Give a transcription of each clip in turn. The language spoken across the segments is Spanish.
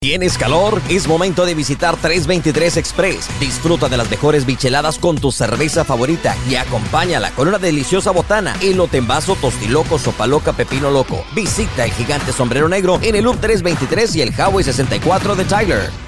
¿Tienes calor? Es momento de visitar 323 Express. Disfruta de las mejores bicheladas con tu cerveza favorita y acompáñala con una deliciosa botana, elote en vaso, tostiloco, sopa loca, pepino loco. Visita el gigante sombrero negro en el Loop 323 y el Highway 64 de Tyler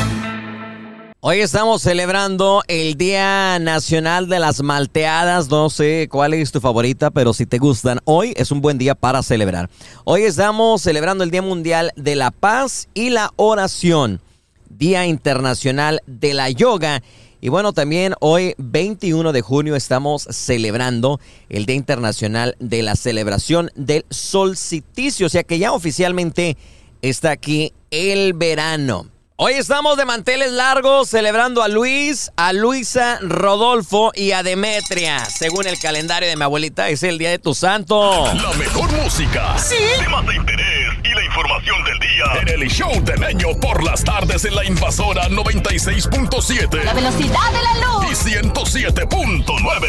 Hoy estamos celebrando el Día Nacional de las Malteadas. No sé cuál es tu favorita, pero si te gustan, hoy es un buen día para celebrar. Hoy estamos celebrando el Día Mundial de la Paz y la Oración, Día Internacional de la Yoga. Y bueno, también hoy 21 de junio estamos celebrando el Día Internacional de la Celebración del Solsticio, o sea que ya oficialmente está aquí el verano. Hoy estamos de manteles largos celebrando a Luis, a Luisa, Rodolfo y a Demetria. Según el calendario de mi abuelita, es el día de tu santo. La mejor música. Sí. Temas de interés y la información del día. En el show de Meño por las tardes en la invasora 96.7. La velocidad de la luz. Y 107.9.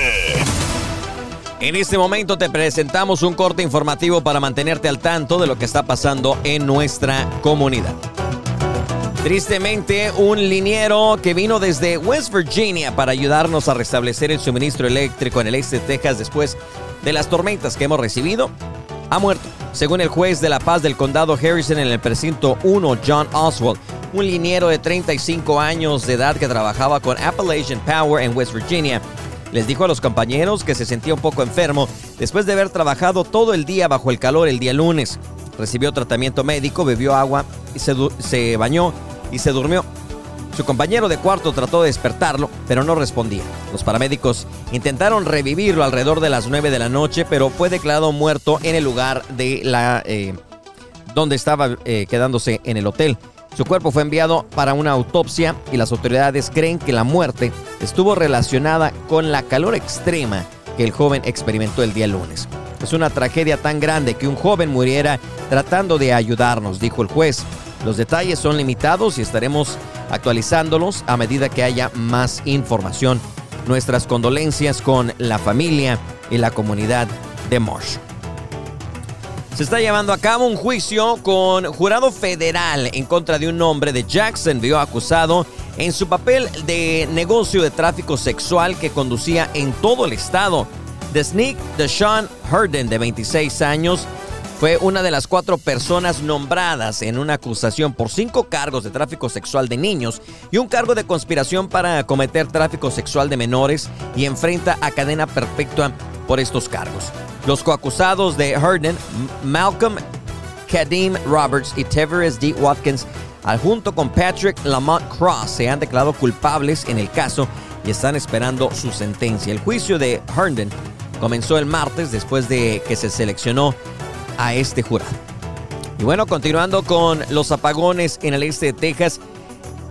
En este momento te presentamos un corte informativo para mantenerte al tanto de lo que está pasando en nuestra comunidad. Tristemente, un liniero que vino desde West Virginia para ayudarnos a restablecer el suministro eléctrico en el este de Texas después de las tormentas que hemos recibido, ha muerto. Según el juez de la paz del condado Harrison en el precinto 1, John Oswald, un liniero de 35 años de edad que trabajaba con Appalachian Power en West Virginia, les dijo a los compañeros que se sentía un poco enfermo después de haber trabajado todo el día bajo el calor el día lunes. Recibió tratamiento médico, bebió agua y se, se bañó y se durmió. Su compañero de cuarto trató de despertarlo, pero no respondía. Los paramédicos intentaron revivirlo alrededor de las 9 de la noche, pero fue declarado muerto en el lugar de la eh, donde estaba eh, quedándose en el hotel. Su cuerpo fue enviado para una autopsia y las autoridades creen que la muerte estuvo relacionada con la calor extrema que el joven experimentó el día lunes. Es una tragedia tan grande que un joven muriera tratando de ayudarnos, dijo el juez. Los detalles son limitados y estaremos actualizándolos a medida que haya más información. Nuestras condolencias con la familia y la comunidad de Marsh. Se está llevando a cabo un juicio con jurado federal en contra de un hombre de Jacksonville acusado en su papel de negocio de tráfico sexual que conducía en todo el estado. The Sneak Deshaun Herden, de 26 años, fue una de las cuatro personas nombradas en una acusación por cinco cargos de tráfico sexual de niños y un cargo de conspiración para cometer tráfico sexual de menores y enfrenta a cadena perpetua por estos cargos. Los coacusados de Herden, Malcolm Kadim Roberts y Tevers D. Watkins, junto con Patrick Lamont Cross, se han declarado culpables en el caso y están esperando su sentencia. El juicio de Herndon comenzó el martes después de que se seleccionó a este jurado. Y bueno, continuando con los apagones en el este de Texas,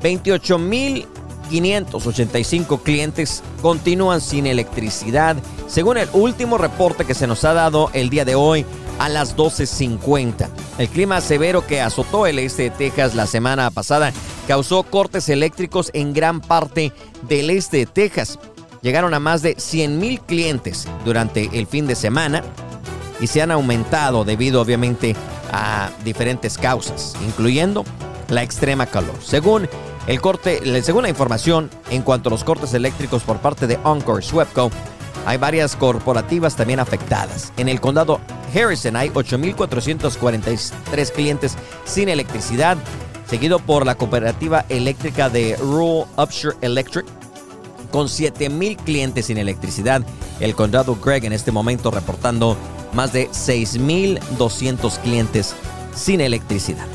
28.585 clientes continúan sin electricidad, según el último reporte que se nos ha dado el día de hoy a las 12.50. El clima severo que azotó el este de Texas la semana pasada causó cortes eléctricos en gran parte del este de Texas. Llegaron a más de 100.000 clientes durante el fin de semana y se han aumentado debido obviamente a diferentes causas, incluyendo la extrema calor. Según el corte, según la información en cuanto a los cortes eléctricos por parte de Encore Swepco, hay varias corporativas también afectadas. En el condado Harrison hay 8.443 clientes sin electricidad, seguido por la cooperativa eléctrica de Rural Upshire Electric, con 7.000 clientes sin electricidad. El condado Gregg en este momento reportando más de 6.200 clientes sin electricidad.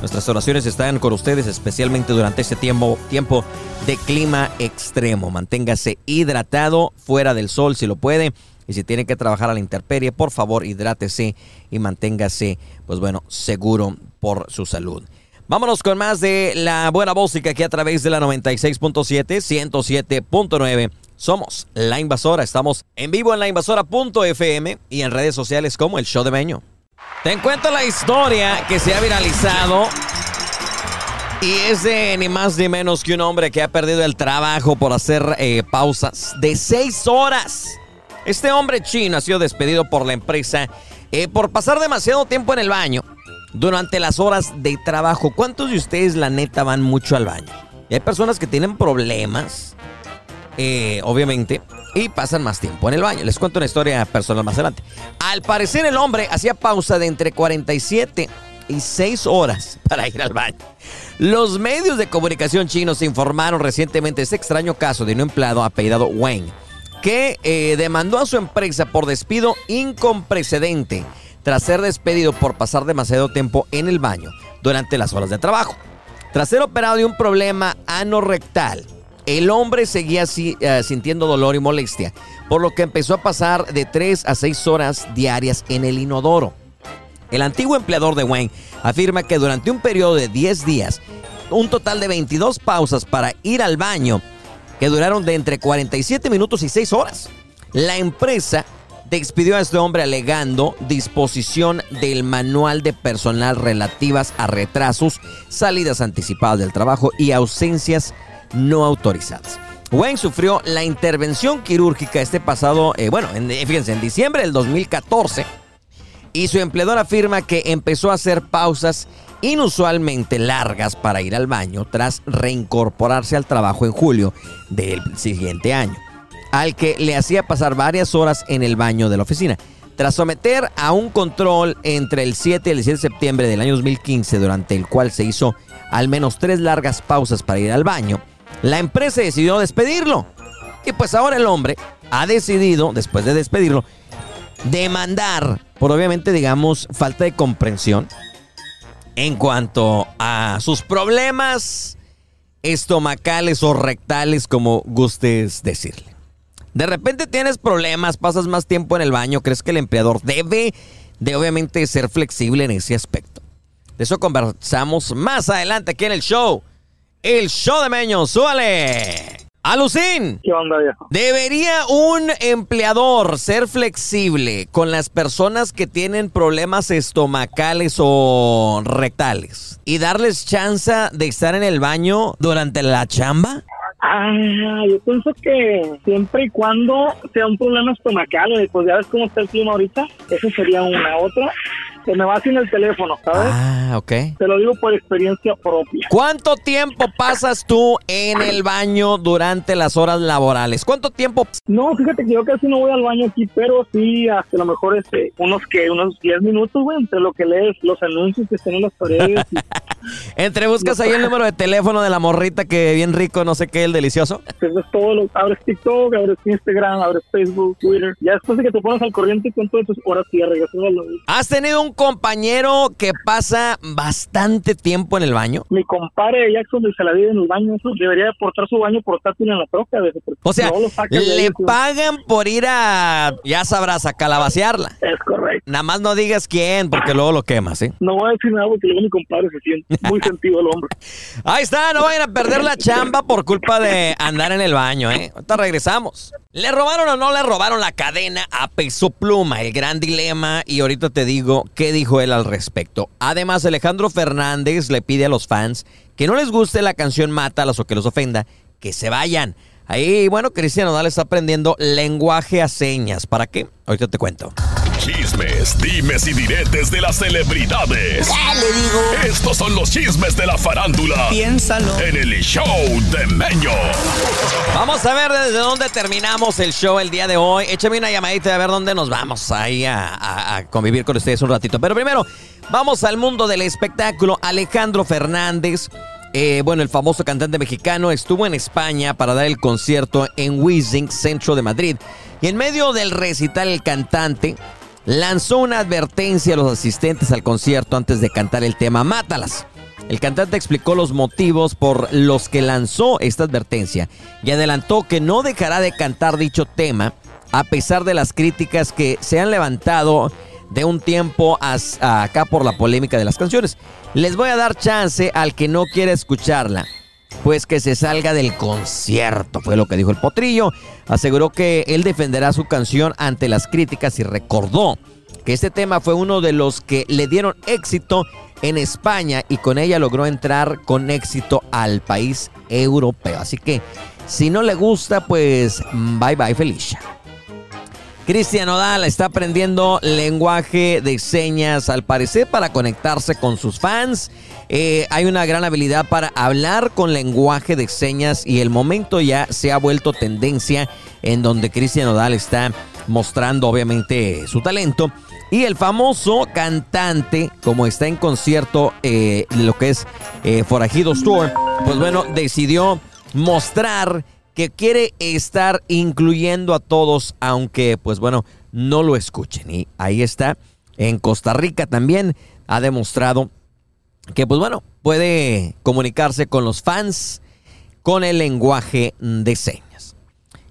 Nuestras oraciones están con ustedes, especialmente durante este tiempo, tiempo de clima extremo. Manténgase hidratado fuera del sol si lo puede. Y si tiene que trabajar a la intemperie, por favor, hidrátese y manténgase, pues bueno, seguro por su salud. Vámonos con más de la buena música aquí a través de la 96.7, 107.9. Somos La Invasora. Estamos en vivo en lainvasora.fm y en redes sociales como El Show de Meño. Te encuentro la historia que se ha viralizado y es de ni más ni menos que un hombre que ha perdido el trabajo por hacer eh, pausas de seis horas. Este hombre chino ha sido despedido por la empresa eh, por pasar demasiado tiempo en el baño durante las horas de trabajo. ¿Cuántos de ustedes, la neta, van mucho al baño? Y hay personas que tienen problemas, eh, obviamente, y pasan más tiempo en el baño. Les cuento una historia personal más adelante. Al parecer, el hombre hacía pausa de entre 47 y 6 horas para ir al baño. Los medios de comunicación chinos informaron recientemente este extraño caso de un empleado apellidado Wang, que eh, demandó a su empresa por despido incomprecedente tras ser despedido por pasar demasiado tiempo en el baño durante las horas de trabajo. Tras ser operado de un problema anorrectal, el hombre seguía eh, sintiendo dolor y molestia, por lo que empezó a pasar de 3 a 6 horas diarias en el inodoro. El antiguo empleador de Wayne afirma que durante un periodo de 10 días, un total de 22 pausas para ir al baño, que duraron de entre 47 minutos y 6 horas. La empresa despidió a este hombre alegando disposición del manual de personal relativas a retrasos, salidas anticipadas del trabajo y ausencias no autorizadas. Wayne sufrió la intervención quirúrgica este pasado, eh, bueno, fíjense, en diciembre del 2014 y su empleador afirma que empezó a hacer pausas inusualmente largas para ir al baño tras reincorporarse al trabajo en julio del siguiente año, al que le hacía pasar varias horas en el baño de la oficina. Tras someter a un control entre el 7 y el 17 de septiembre del año 2015, durante el cual se hizo al menos tres largas pausas para ir al baño, la empresa decidió despedirlo. Y pues ahora el hombre ha decidido, después de despedirlo, demandar por obviamente, digamos, falta de comprensión en cuanto a sus problemas estomacales o rectales, como gustes decirle. De repente tienes problemas, pasas más tiempo en el baño, crees que el empleador debe de obviamente ser flexible en ese aspecto. De eso conversamos más adelante aquí en el show. El show de Meño, súbale. Alucín. ¿Qué onda, viejo? ¿Debería un empleador ser flexible con las personas que tienen problemas estomacales o rectales y darles chance de estar en el baño durante la chamba? Ah, yo pienso que siempre y cuando sea un problema estomacal, pues ya ves cómo está el clima ahorita, eso sería una. Otra se me va sin el teléfono, ¿sabes? Ah, ok. Te lo digo por experiencia propia. ¿Cuánto tiempo pasas tú en el baño durante las horas laborales? ¿Cuánto tiempo? No, fíjate que yo casi no voy al baño aquí, pero sí, hasta a lo mejor este, unos que unos 10 minutos, güey, entre lo que lees, los anuncios que están en las paredes. entre buscas ahí el número de teléfono de la morrita que bien rico, no sé qué, el delicioso. Pues es todo, lo, abres TikTok, abres Instagram, abres Facebook, Twitter. Ya después de que te pones al corriente con todas tus horas y ya regresas a ¿Has tenido un compañero que pasa bastante tiempo en el baño? Mi compadre Jackson se la vive en el baño. Eso debería portar su baño portátil en la troca. O sea, le pagan por ir a, ya sabrás, a calabacearla. Es correcto. Nada más no digas quién, porque luego lo quemas, ¿eh? No voy a decir nada porque luego mi compadre se siente muy sentido el hombre. Ahí está, no vayan a perder la chamba por culpa de andar en el baño, ¿eh? Ahorita regresamos. ¿Le robaron o no le robaron la cadena a Peso Pluma? El gran dilema. Y ahorita te digo qué dijo él al respecto. Además, Alejandro Fernández le pide a los fans que no les guste la canción Mátalas o que los ofenda, que se vayan. Ahí, bueno, Cristiano Nodal está aprendiendo lenguaje a señas. ¿Para qué? Ahorita te cuento. Chismes, dimes y diretes de las celebridades. le digo? Estos son los chismes de la farándula. Piénsalo. En el show de Meño. Vamos a ver desde dónde terminamos el show el día de hoy. Échame una llamadita a ver dónde nos vamos ahí a, a convivir con ustedes un ratito. Pero primero, vamos al mundo del espectáculo. Alejandro Fernández eh, bueno, el famoso cantante mexicano estuvo en España para dar el concierto en Wizzing, centro de Madrid. Y en medio del recital, el cantante lanzó una advertencia a los asistentes al concierto antes de cantar el tema Mátalas. El cantante explicó los motivos por los que lanzó esta advertencia y adelantó que no dejará de cantar dicho tema a pesar de las críticas que se han levantado de un tiempo acá por la polémica de las canciones. Les voy a dar chance al que no quiera escucharla. Pues que se salga del concierto, fue lo que dijo el potrillo. Aseguró que él defenderá su canción ante las críticas y recordó que este tema fue uno de los que le dieron éxito en España y con ella logró entrar con éxito al país europeo. Así que si no le gusta, pues bye bye Felicia. Cristian Odal está aprendiendo lenguaje de señas al parecer para conectarse con sus fans. Eh, hay una gran habilidad para hablar con lenguaje de señas y el momento ya se ha vuelto tendencia en donde Cristian Odal está mostrando obviamente su talento. Y el famoso cantante, como está en concierto, eh, lo que es eh, Forajidos Tour, pues bueno, decidió mostrar que quiere estar incluyendo a todos, aunque pues bueno, no lo escuchen. Y ahí está, en Costa Rica también ha demostrado que pues bueno, puede comunicarse con los fans con el lenguaje de señas.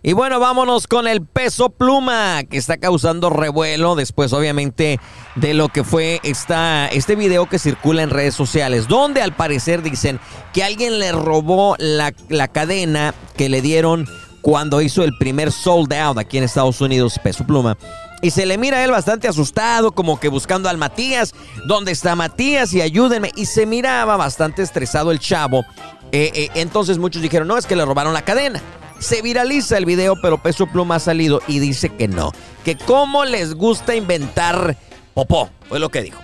Y bueno, vámonos con el peso pluma que está causando revuelo después obviamente de lo que fue esta, este video que circula en redes sociales, donde al parecer dicen que alguien le robó la, la cadena que le dieron cuando hizo el primer sold out aquí en Estados Unidos, peso pluma. Y se le mira a él bastante asustado, como que buscando al Matías. ¿Dónde está Matías? Y ayúdenme. Y se miraba bastante estresado el chavo. Eh, eh, entonces muchos dijeron, no, es que le robaron la cadena. Se viraliza el video, pero Peso Pluma ha salido y dice que no. Que cómo les gusta inventar popó, fue lo que dijo.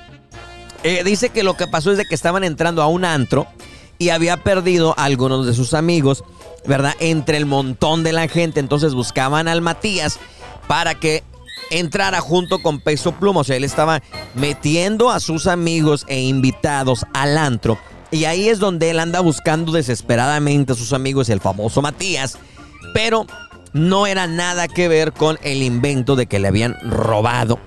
Eh, dice que lo que pasó es de que estaban entrando a un antro y había perdido a algunos de sus amigos, ¿verdad? Entre el montón de la gente. Entonces buscaban al Matías para que entrara junto con Peso Pluma. O sea, él estaba metiendo a sus amigos e invitados al antro. Y ahí es donde él anda buscando desesperadamente a sus amigos, el famoso Matías pero no era nada que ver con el invento de que le habían robado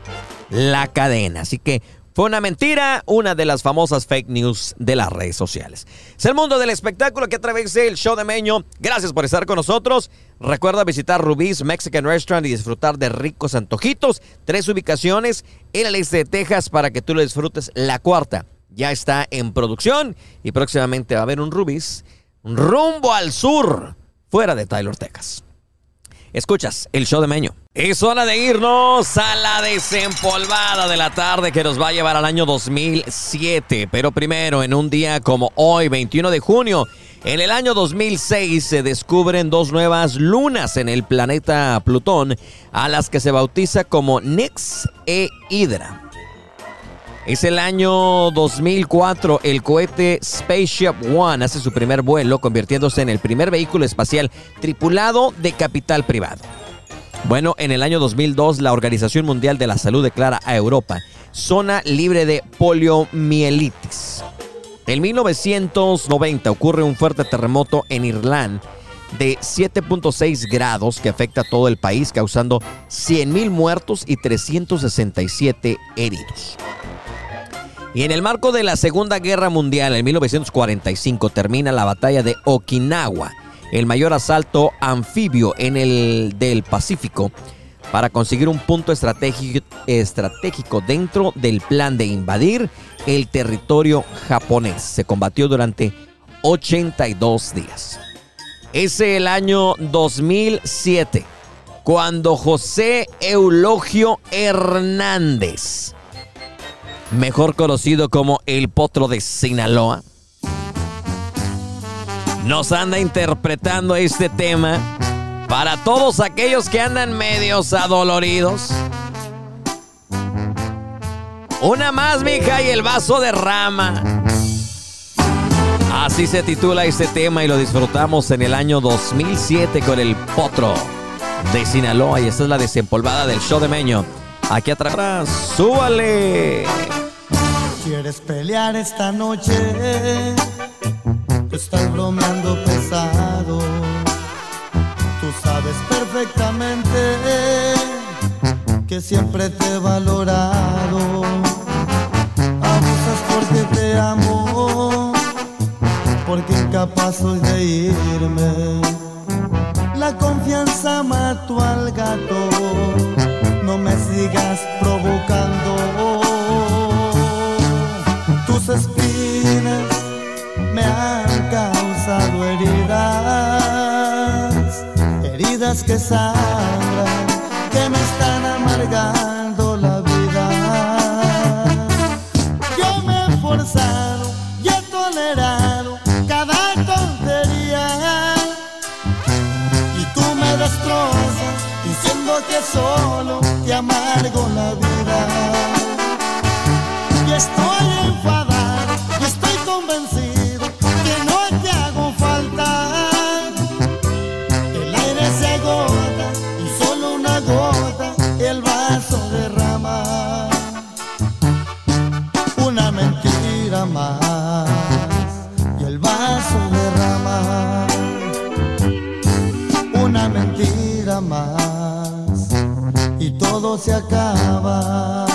la cadena. Así que fue una mentira, una de las famosas fake news de las redes sociales. Es el mundo del espectáculo que atraviesa el show de Meño. Gracias por estar con nosotros. Recuerda visitar Rubí's Mexican Restaurant y disfrutar de ricos antojitos. Tres ubicaciones en el este de Texas para que tú lo disfrutes. La cuarta ya está en producción y próximamente va a haber un Rubí's rumbo al sur fuera de Tyler, Texas. Escuchas el show de Meño. Es hora de irnos a la desempolvada de la tarde que nos va a llevar al año 2007. Pero primero, en un día como hoy, 21 de junio, en el año 2006 se descubren dos nuevas lunas en el planeta Plutón, a las que se bautiza como Nix e Hydra. Es el año 2004, el cohete Spaceship One hace su primer vuelo, convirtiéndose en el primer vehículo espacial tripulado de capital privado. Bueno, en el año 2002, la Organización Mundial de la Salud declara a Europa zona libre de poliomielitis. En 1990 ocurre un fuerte terremoto en Irlanda de 7.6 grados que afecta a todo el país, causando 100.000 muertos y 367 heridos. Y en el marco de la Segunda Guerra Mundial, en 1945, termina la batalla de Okinawa, el mayor asalto anfibio en el del Pacífico, para conseguir un punto estratégico, dentro del plan de invadir el territorio japonés. Se combatió durante 82 días. Es el año 2007, cuando José Eulogio Hernández mejor conocido como el potro de Sinaloa, nos anda interpretando este tema para todos aquellos que andan medios adoloridos. Una más, mija, y el vaso de rama. Así se titula este tema y lo disfrutamos en el año 2007 con el potro de Sinaloa. Y esta es la desempolvada del show de Meño. Aquí atrás, súbale. ¿Quieres pelear esta noche? Te estás bromeando pesado. Tú sabes perfectamente que siempre te he valorado. Abusas porque te amo, porque incapaz soy de irme. La confianza mató al gato me sigas provocando. Tus espinas me han causado heridas, heridas que sangran, que me están amargando la vida. Yo me he forzado y he tolerado cada tontería y tú me destrozas diciendo que solo te amargo la vida. Y estoy enfadado se acaba.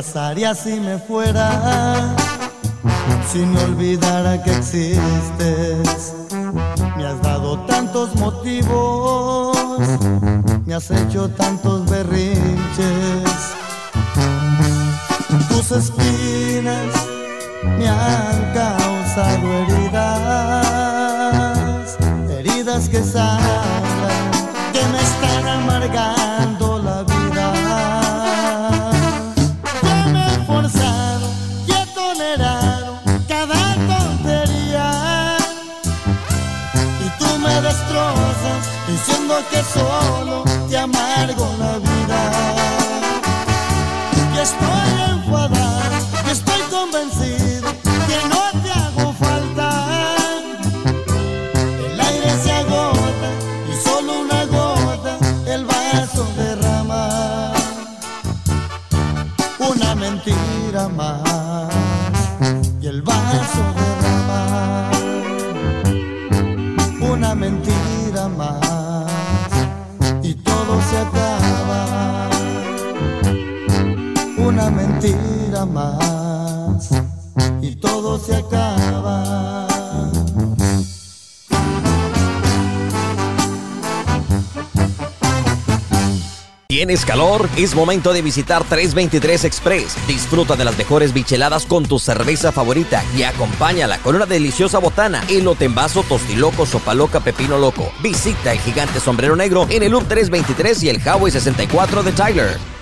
Pasaría si me fuera? Si me olvidara que existes. Me has dado tantos motivos, me has hecho tantos berrinches. Tus espinas me han causado heridas, heridas que sangran, que me están amargando que solo ¿Tienes calor? Es momento de visitar 323 Express. Disfruta de las mejores bicheladas con tu cerveza favorita y acompáñala con una deliciosa botana, elote en vaso, tostiloco, sopa loca, pepino loco. Visita el gigante sombrero negro en el Loop 323 y el Highway 64 de Tyler.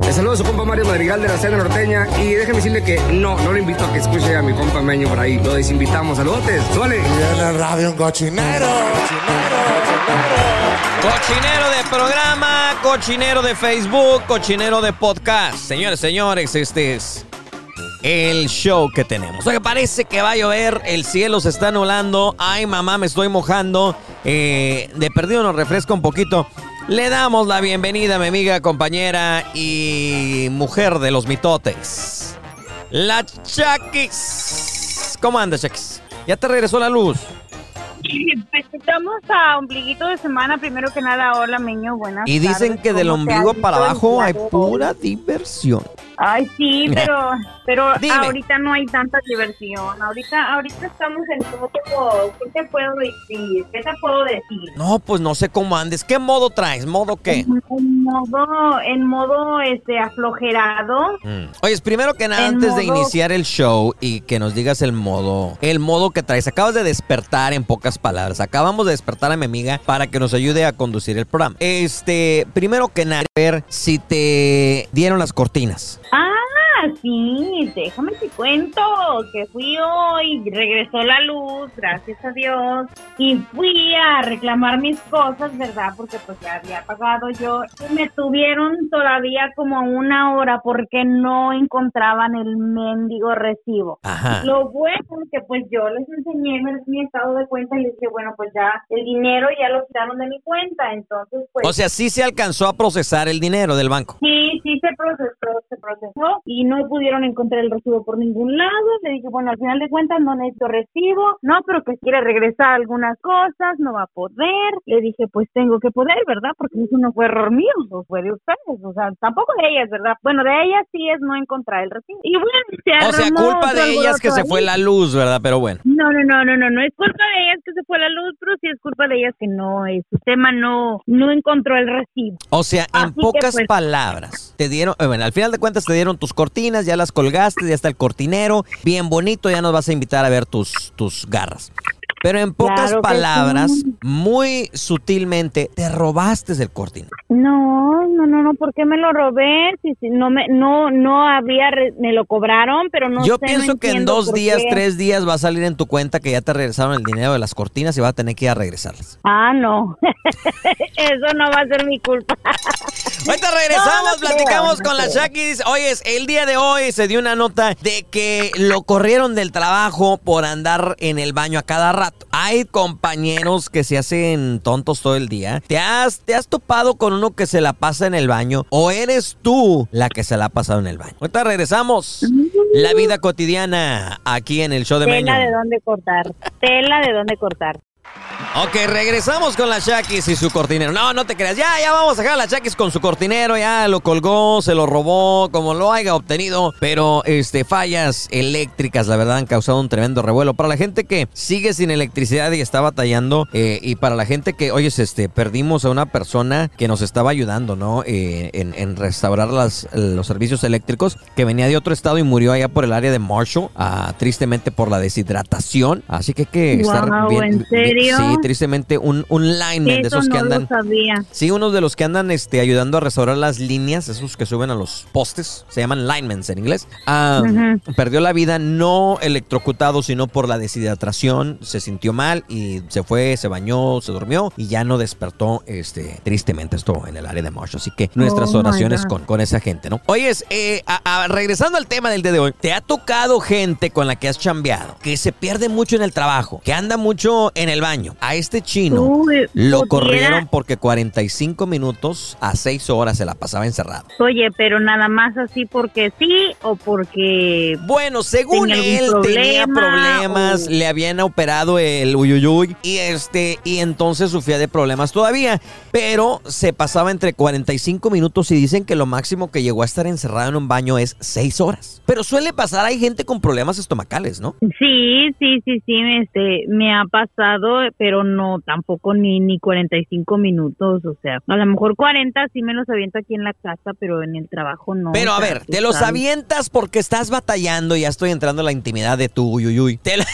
Le saludo a su compa Mario Madrigal de la Cena Norteña y déjeme decirle que no, no le invito a que escuche a mi compa Meño por ahí. Lo desinvitamos. Saludotes, suele. Y en el radio un cochinero, Cochinero de programa, cochinero de Facebook, cochinero de podcast. Señores, señores, este es el show que tenemos. Oye, parece que va a llover, el cielo se está anulando. Ay, mamá, me estoy mojando. Eh, de perdido nos refresca un poquito. Le damos la bienvenida a mi amiga, compañera y mujer de los mitotes. La Chakis. ¿Cómo andas, Chakis? ¿Ya te regresó la luz? Estamos a ombliguito de semana, primero que nada, hola Meño, buenas Y dicen tardes. que del ¿Cómo te ombligo para abajo hay pura diversión. Ay, sí, pero, pero Dime. ahorita no hay tanta diversión. Ahorita, ahorita estamos en todo. ¿Qué te puedo decir? ¿Qué te puedo decir? No, pues no sé cómo andes. ¿Qué modo traes? ¿Modo qué? En modo, en modo este aflojerado. Mm. Oye, primero que nada, En antes de modo- iniciar el show y que nos digas el modo, el modo que traes, acabas de despertar en pocas palabras. Acabamos de despertar a mi amiga para que nos ayude a conducir el programa. Este, primero que nada, ver si te dieron las cortinas. Ah, sí, déjame te cuento que fui hoy, regresó la luz, gracias a Dios, y fui a reclamar mis cosas, ¿verdad? Porque pues ya había pagado yo. Y me tuvieron todavía como una hora porque no encontraban el mendigo recibo. Ajá. Lo bueno es que pues yo les enseñé mi- estado de cuenta y les dije, bueno, pues ya el dinero ya lo quitaron de mi cuenta, entonces pues... O sea, sí se alcanzó a procesar el dinero del banco. Sí, sí se procesó, se procesó y no pudieron encontrar el recibo por ningún lado. Le dije, bueno, al final de cuentas no necesito recibo, no, pero que quiere regresar algunas cosas, no va a poder. Le dije, pues tengo que poder, ¿verdad? Porque eso no fue error mío, no fue de ustedes, o sea, tampoco de ellas, ¿verdad? Bueno, de ellas sí es no encontrar el recibo. Y bueno, se O sea, culpa de ellas que se fue la luz, ¿verdad? Pero bueno. No, no, no, no, no, no es culpa de ellas que se fue la luz, pero sí es culpa de ellas que no, el sistema no, no encontró el recibo. O sea, en pocas pues- palabras, te dieron, eh, bueno, al final de cuentas te dieron tus cortinas, ya las colgaste, ya está el cortinero, bien bonito, ya nos vas a invitar a ver tus, tus garras. Pero en pocas Claro palabras, sí. muy sutilmente, te robaste el cortinero. No, no, no, no, ¿por qué me lo robé? Si, si no me, no, no había, re- me lo cobraron, pero no Yo sé, no pienso que en dos días, qué. tres días va a salir en tu cuenta que ya te regresaron el dinero de las cortinas y vas a tener que ir a regresarlas. Ah, no, eso no va a ser mi culpa. Ahorita regresamos, No, no creo, platicamos con la. Shakis. Oye, el día de hoy se dio una nota de que lo corrieron del trabajo por andar en el baño a cada rato. Hay compañeros que se hacen tontos todo el día. ¿Te has, ¿Te has topado con uno que se la pasa en el baño o eres tú la que se la ha pasado en el baño? Ahorita regresamos. La vida cotidiana aquí en el show de Meño. Tela de dónde cortar, tela de dónde cortar. Ok, regresamos con la Shakis y su cortinero. No, no te creas. Ya, ya vamos a dejar a la Shakis con su cortinero. Ya lo colgó, se lo robó, como lo haya obtenido. Pero, este, fallas eléctricas, la verdad, han causado un tremendo revuelo. Para la gente que sigue sin electricidad y está batallando. eh, y para la gente que, oye, este, perdimos a una persona que nos estaba ayudando, ¿no? Eh, en, en restaurar las, los servicios eléctricos. Que venía de otro estado y murió allá por el área de Marshall. ah, tristemente por la deshidratación. Así que hay que estar Guau, bien. ¿en bien- serio? Sí, tristemente un, un lineman de Eso esos que no andan. lo sabía. Sí, unos de los que andan este, ayudando a restaurar las líneas, esos que suben a los postes, se llaman linemen en inglés. Ah, Ujú. Perdió la vida no electrocutado, sino por la deshidratación. Se sintió mal y se fue, se bañó, se durmió y ya no despertó, este, tristemente, esto en el área de Marshall. Así que nuestras Oh, oraciones con, con esa gente, ¿no? Oyes, eh, a- a- regresando al tema del día de hoy, ¿te ha tocado gente con la que has chambeado que se pierde mucho en el trabajo, que anda mucho en el baño? A este chino Uy, lo corrieron porque 45 minutos a 6 horas se la pasaba encerrado. Oye, pero nada más así porque sí o porque Bueno, según ¿Tenía él tenía problema problemas, o- le habían operado el uyuyuy y este y entonces sufría de problemas todavía, pero se pasaba entre 45 minutos y dicen que lo máximo que llegó a estar encerrado en un baño es 6 horas. Pero suele pasar, hay gente con problemas estomacales, ¿no? Sí, sí, sí, sí, este, me ha pasado, pero no, tampoco ni, ni 45 minutos, o sea, a lo mejor 40 sí me los aviento aquí en la casa, pero en el trabajo no. Pero a ver, te los sabes. avientas porque estás batallando y ya estoy entrando en la intimidad de tu uyuyuy. Te No,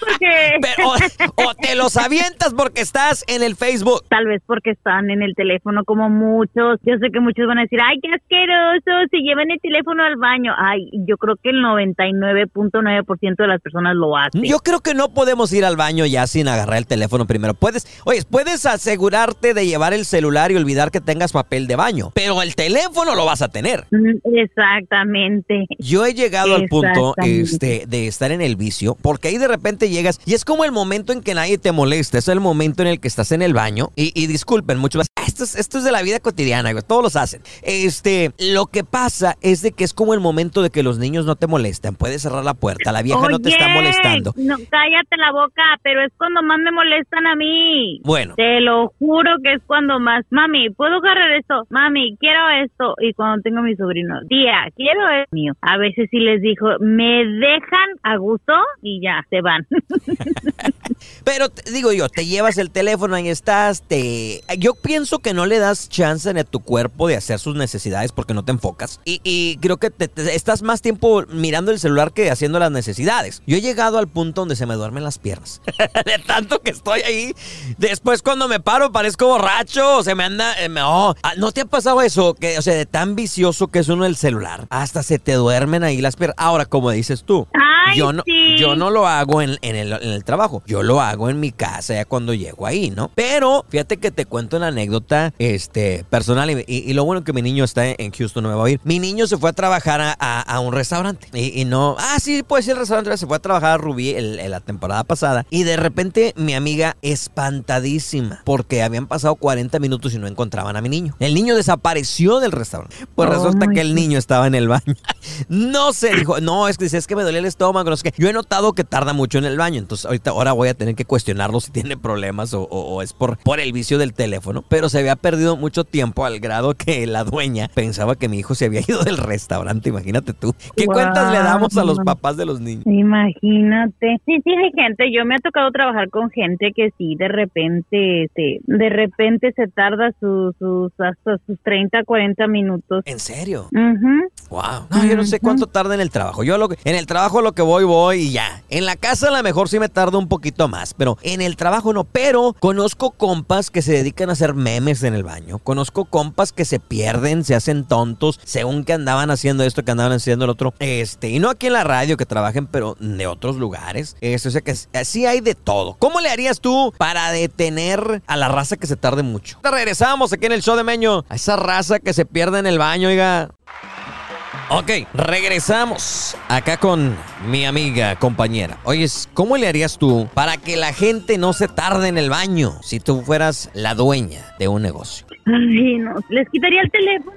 porque... Pero- o, o te los avientas porque estás en el Facebook. Tal vez porque están en el teléfono como muchos. Yo sé que muchos van a decir, ay, qué asqueroso, se llevan el teléfono al baño. Ay, yo creo que el 99.9% de las personas lo hacen. Yo creo que no podemos ir al baño ya sin agarrar el teléfono primero. Puedes, oye, puedes asegurarte de llevar el celular y olvidar que tengas papel de baño, pero el teléfono lo vas a tener. Mm, Exactamente. Yo he llegado al punto este, de estar en el vicio, porque ahí de repente llegas y es como el momento en que nadie te molesta, es el momento en el que estás en el baño y, y disculpen, muchos más, "Ah, esto es, esto es de la vida cotidiana, todos los hacen. Este, lo que pasa es de que es como el momento de que los niños no te molestan, puedes cerrar la puerta, la vieja no te está molestando. No, cállate la boca, pero es cuando más me molestan a mí. Bueno. Te lo juro que es cuando más, mami, ¿puedo agarrar esto? Mami, quiero esto. Y cuando tengo a mi sobrino, tía, quiero esto mío. A veces sí les dijo, me dejan a gusto y ya, se van. Pero digo yo, te llevas el teléfono, ahí estás, te... Yo pienso que no le das chance a tu cuerpo de hacer sus necesidades porque no te enfocas. Y, y creo que te- te- estás más tiempo mirando el celular que haciendo las necesidades. Yo he llegado al punto donde se me duermen las piernas. de tanto que estoy ahí. Después cuando me paro parezco borracho, se me anda... eh, me- oh. Ah, ¿No te ha pasado eso? Que, o sea, de tan vicioso que es uno el celular. Hasta se te duermen ahí las piernas. Ahora, como dices tú, Ay, yo no, sí. yo no lo hago en, en el, en el trabajo. Yo lo hago en mi casa ya cuando llego ahí, ¿no? Pero fíjate que te cuento una anécdota este, personal y, y- y lo bueno que mi niño está en Houston, no me va a oír. Mi niño se fue a trabajar a, a- a un restaurante y, y no... Ah, sí, puede ser el restaurante. Se fue a trabajar a Rubí el- el- la temporada pasada y de repente mi amiga espantadísima porque habían pasado 40 minutos y no encontraban a mi niño. El niño desapareció del restaurante. Pues Oh, resulta que el niño estaba en el baño. No sé, dijo, no, es que dice, es que me dolía el estómago, no sé qué. Yo he notado que tarda mucho en el baño, entonces ahorita ahora voy a tener que cuestionarlo si tiene problemas o, o- o es por, por el vicio del teléfono. Pero se había perdido mucho tiempo al grado que la dueña pensaba que mi hijo se había ido del restaurante, imagínate tú. ¿Qué Wow. cuentas le damos a los papás de los niños? Imagínate. Sí, sí, hay gente. Yo me ha tocado trabajar con gente que sí, de repente, este, de repente se tarda sus, sus, hasta sus 30, 40 minutos. ¿En serio? Wow. No, yo no sé cuánto tarda en el trabajo. Yo lo que- en el trabajo lo que voy, voy y ya. En la casa a lo mejor sí me tarda un poquito más, pero en el trabajo no. Pero conozco compas que se dedican a hacer memes en el baño. Conozco compas que se pierden, se hacen tontos, según que andaban haciendo esto, que andaban haciendo el otro. Este, y no aquí en la radio que trabajen, pero de otros lugares. Este, o sea que así hay de todo. ¿Cómo le harías tú para detener a la raza que se tarde mucho? Regresamos aquí en el show de Meño. A esa raza que se pierde en el baño, oiga. Ok, regresamos acá con mi amiga, compañera. Oyes, ¿cómo le harías tú para que la gente no se tarde en el baño si tú fueras la dueña de un negocio? Ay, no. Les quitaría el teléfono.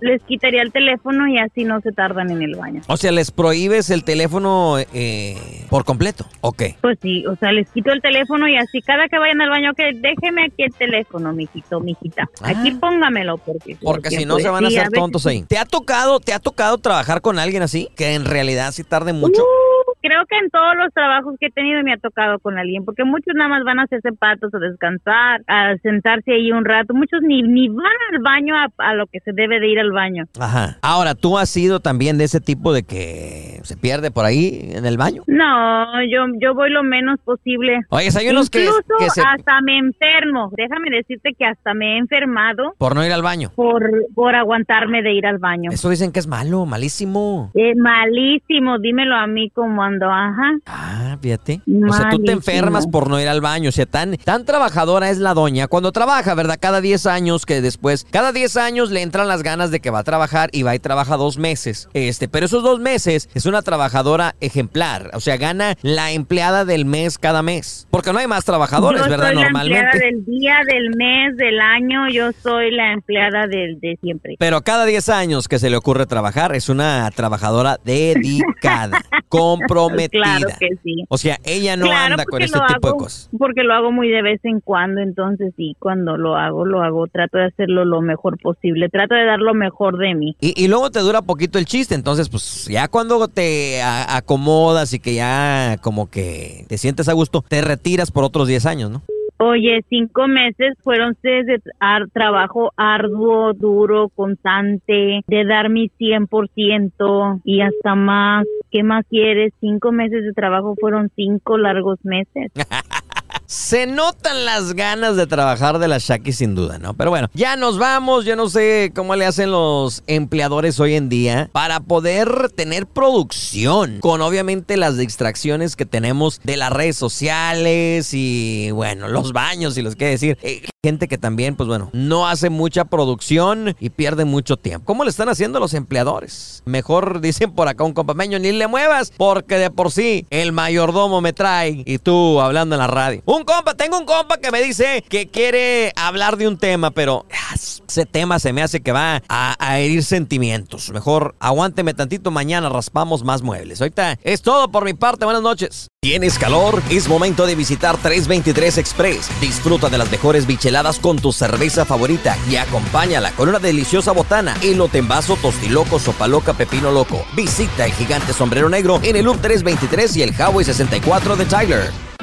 Les quitaría el teléfono y así no se tardan en el baño. O sea, les prohíbes el teléfono eh, por completo. Ok. Pues sí, o sea, les quito el teléfono y así cada que vayan al baño, que déjeme aquí el teléfono, mijito, mijita. Aquí Ah. póngamelo porque... Porque si no se van a hacer tontos ahí. ¿Te ha tocado, te ha tocado trabajar con alguien así? Que en realidad sí tarde mucho. Uh, creo que en todos los trabajos que he tenido me ha tocado con alguien, porque muchos nada más van a hacerse patos a descansar, a sentarse ahí un rato. Muchos ni, ni van al baño a, a lo que se debe de ir al baño. Ajá. Ahora, ¿tú has sido también de ese tipo de que se pierde por ahí en el baño? No, yo, yo voy lo menos posible. Oye, hay unos que, Incluso que se... hasta me enfermo. Déjame decirte que hasta me he enfermado Por no ir al baño. por, por aguantarme de ir al baño. Eso dicen que es malo, malísimo. Eh, malísimo, dímelo a mí como ajá. Ah, fíjate. O sea, tú te Malísimo. enfermas por no ir al baño. O sea, tan, tan trabajadora es la doña. Cuando trabaja, ¿verdad? Cada 10 años que después, cada 10 años le entran las ganas de que va a trabajar y va y trabaja dos meses. Este, pero esos dos meses es una trabajadora ejemplar. O sea, gana la empleada del mes cada mes. Porque no hay más trabajadores, yo ¿verdad? soy la Normalmente. empleada del día, del mes, del año, yo soy la empleada del de siempre. Pero cada 10 años que se le ocurre trabajar es una trabajadora dedicada, comprometida. Claro que sí. O sea, ella no Claro, anda con este tipo de cosas. Porque lo hago muy de vez en cuando, entonces sí, cuando lo hago, lo hago, trato de hacerlo lo mejor posible, trato de dar lo mejor de mí. Y, y luego te dura poquito el chiste, entonces pues ya cuando te acomodas y que ya como que te sientes a gusto, te retiras por otros 10 años, ¿no? Oye, cinco meses fueron de ar- trabajo arduo, duro, constante, de dar mi 100% y hasta más. ¿Qué más quieres? Cinco meses de trabajo fueron cinco largos meses. Se notan las ganas de trabajar de la Shaki sin duda, ¿no? Pero bueno, ya nos vamos. Yo no sé cómo le hacen los empleadores hoy en día para poder tener producción con obviamente las distracciones que tenemos de las redes sociales y bueno, los baños y los que decir. Eh, gente que también, pues bueno, no hace mucha producción y pierde mucho tiempo. ¿Cómo le están haciendo los empleadores? Mejor dicen por acá un compameño, ni le muevas, porque de por sí el mayordomo me trae y tú hablando en la radio. Un compa, tengo un compa que me dice que quiere hablar de un tema, pero ah, ese tema se me hace que va a, a herir sentimientos. Mejor aguánteme tantito, mañana raspamos más muebles. Ahorita es todo por mi parte, buenas noches. ¿Tienes calor? Es momento de visitar 323 Express. Disfruta de las mejores bicheladas con tu cerveza favorita y acompáñala con una deliciosa botana, elote en vaso, tostiloco, sopa loca, pepino loco. Visita el gigante sombrero negro en el Loop 323 y el Highway 64 de Tyler.